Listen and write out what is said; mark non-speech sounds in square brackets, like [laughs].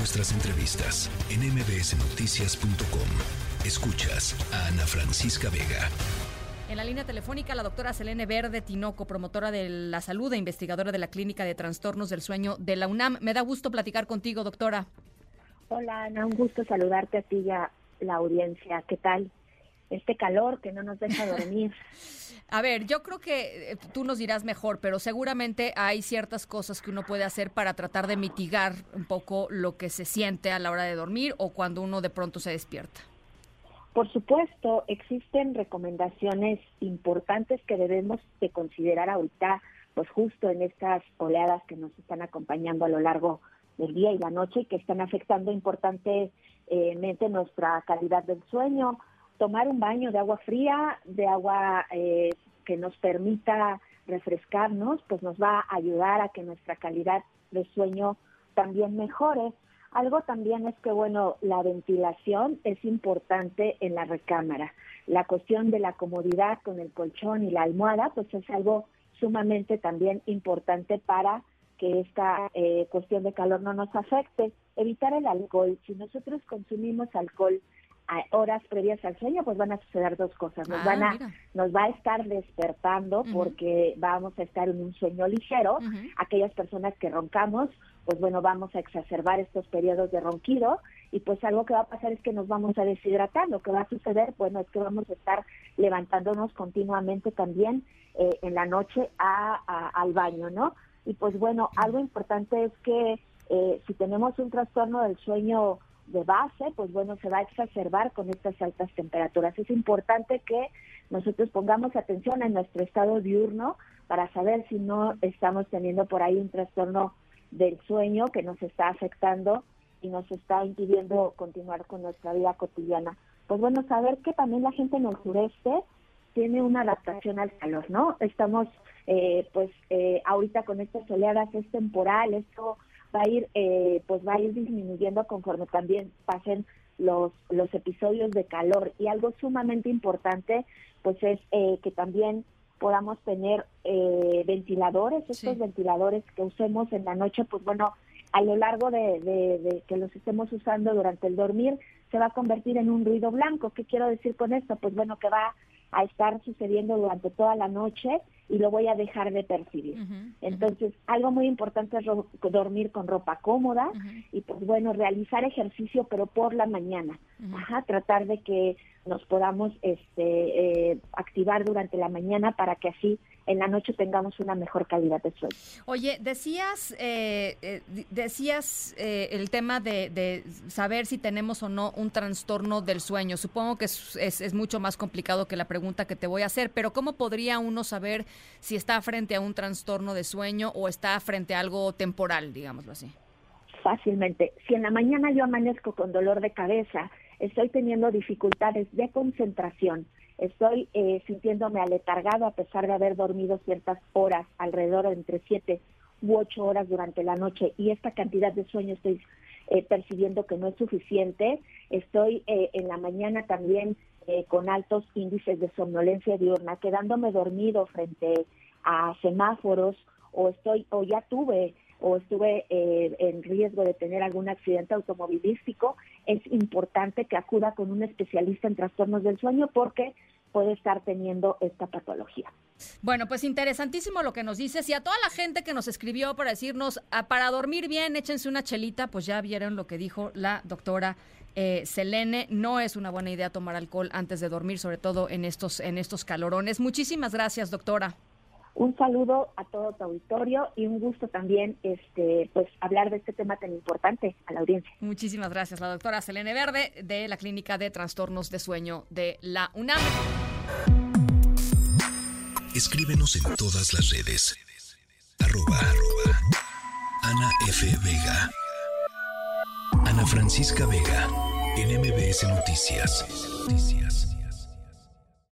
nuestras entrevistas en mbsnoticias.com. Escuchas a Ana Francisca Vega. En la línea telefónica, la doctora Selene Verde Tinoco, promotora de la salud e investigadora de la Clínica de Trastornos del Sueño de la UNAM. Me da gusto platicar contigo, doctora. Hola, Ana, un gusto saludarte a ti y a la audiencia. ¿Qué tal? Este calor que no nos deja dormir. [laughs] A ver, yo creo que eh, tú nos dirás mejor, pero seguramente hay ciertas cosas que uno puede hacer para tratar de mitigar un poco lo que se siente a la hora de dormir o cuando uno de pronto se despierta. Por supuesto, existen recomendaciones importantes que debemos de considerar ahorita, pues justo en estas oleadas que nos están acompañando a lo largo del día y la noche y que están afectando importantemente nuestra calidad del sueño, tomar un baño de agua fría, de agua eh, que nos permita refrescarnos, pues nos va a ayudar a que nuestra calidad de sueño también mejore. Algo también es que, bueno, la ventilación es importante en la recámara. La cuestión de la comodidad con el colchón y la almohada, pues es algo sumamente también importante para que esta eh, cuestión de calor no nos afecte. Evitar el alcohol. Si nosotros consumimos alcohol horas previas al sueño, pues van a suceder dos cosas. Nos, ah, van a, nos va a estar despertando porque vamos a estar en un sueño ligero. Aquellas personas que roncamos, pues bueno, vamos a exacerbar estos periodos de ronquido y pues algo que va a pasar es que nos vamos a deshidratar. Lo que va a suceder, bueno, es que vamos a estar levantándonos continuamente también eh, en la noche a, al baño, ¿no? Y pues bueno, algo importante es que eh, si tenemos un trastorno del sueño de base, pues bueno, se va a exacerbar con estas altas temperaturas. Es importante que nosotros pongamos atención en nuestro estado diurno para saber si no estamos teniendo por ahí un trastorno del sueño que nos está afectando y nos está impidiendo continuar con nuestra vida cotidiana. Pues bueno, saber que también la gente en el sureste tiene una adaptación al calor, ¿no? Estamos, eh, pues, eh, ahorita con estas oleadas es temporal, esto va a ir eh, pues va a ir disminuyendo conforme también pasen los los episodios de calor. Y algo sumamente importante pues es eh, que también podamos tener eh, ventiladores estos ventiladores que usemos en la noche pues bueno a lo largo de, de, que los estemos usando durante el dormir se va a convertir en un ruido blanco. Qué quiero decir con esto pues bueno que va a estar sucediendo durante toda la noche y lo voy a dejar de percibir. Entonces, algo muy importante es dormir con ropa cómoda y pues bueno, realizar ejercicio pero por la mañana. Ajá, tratar de que nos podamos este, eh, activar durante la mañana para que así en la noche tengamos una mejor calidad de sueño. Oye, decías, eh, eh, decías el tema de, saber si tenemos o no un trastorno del sueño. Supongo que es, es, mucho más complicado que la pregunta que te voy a hacer, pero ¿cómo podría uno saber si está frente a un trastorno de sueño o está frente a algo temporal, digámoslo así? Fácilmente. Si en la mañana yo amanezco con dolor de cabeza, estoy teniendo dificultades de concentración, estoy eh, sintiéndome aletargado a pesar de haber dormido ciertas horas, alrededor de entre siete u ocho horas durante la noche, y esta cantidad de sueño estoy eh, percibiendo que no es suficiente, estoy eh, en la mañana también con altos índices de somnolencia diurna, quedándome dormido frente a semáforos, o estoy, o ya tuve o estuve eh, en riesgo de tener algún accidente automovilístico, es importante que acuda con un especialista en trastornos del sueño porque puede estar teniendo esta patología. Bueno, pues interesantísimo lo que nos dices y a toda la gente que nos escribió para decirnos, ah, para dormir bien, échense una chelita, pues ya vieron lo que dijo la doctora eh, Selene. No es una buena idea tomar alcohol antes de dormir, sobre todo en estos, en estos calorones. Muchísimas gracias, doctora. Un saludo a todo tu auditorio y un gusto también este pues hablar de este tema tan importante a la audiencia. Muchísimas gracias, la doctora Selene Verde de la Clínica de Trastornos de Sueño de la UNAM. Escríbenos en todas las redes. Arroba, Ana F. Vega. Ana Francisca Vega. En MBS Noticias. Noticias.